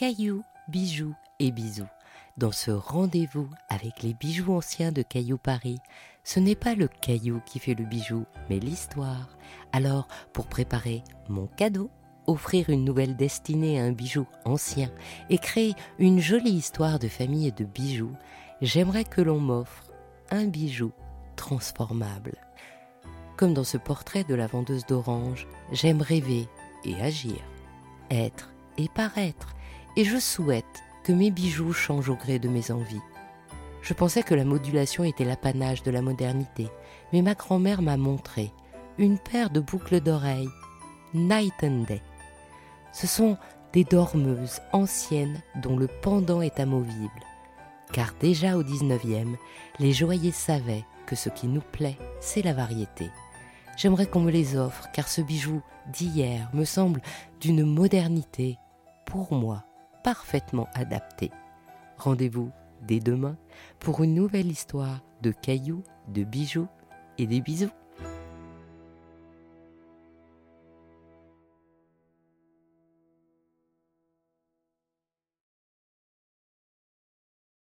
Cailloux, bijoux et bisous. Dans ce rendez-vous avec les bijoux anciens de Caillou Paris, ce n'est pas le caillou qui fait le bijou, mais l'histoire. Alors, pour préparer mon cadeau, offrir une nouvelle destinée à un bijou ancien et créer une jolie histoire de famille et de bijoux, j'aimerais que l'on m'offre un bijou transformable. Comme dans ce portrait de la vendeuse d'orange, j'aime rêver et agir, être et paraître, et je souhaite que mes bijoux changent au gré de mes envies. Je pensais que la modulation était l'apanage de la modernité, mais ma grand-mère m'a montré une paire de boucles d'oreilles Night and Day. Ce sont des dormeuses anciennes dont le pendant est amovible, car déjà au XIXe, les joailliers savaient que ce qui nous plaît, c'est la variété. J'aimerais qu'on me les offre, car ce bijou d'hier me semble d'une modernité, pour moi, parfaitement adaptée. Rendez-vous dès demain pour une nouvelle histoire de cailloux, de bijoux et des bisous.